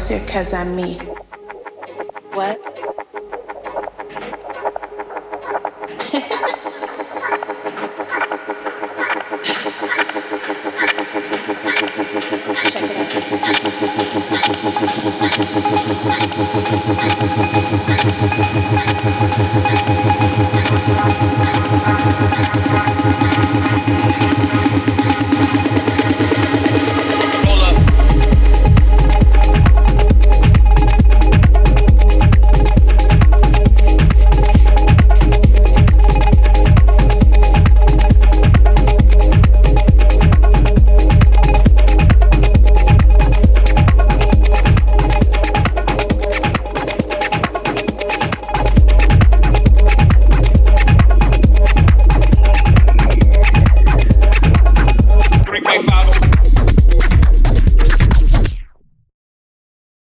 closer cause I'm me.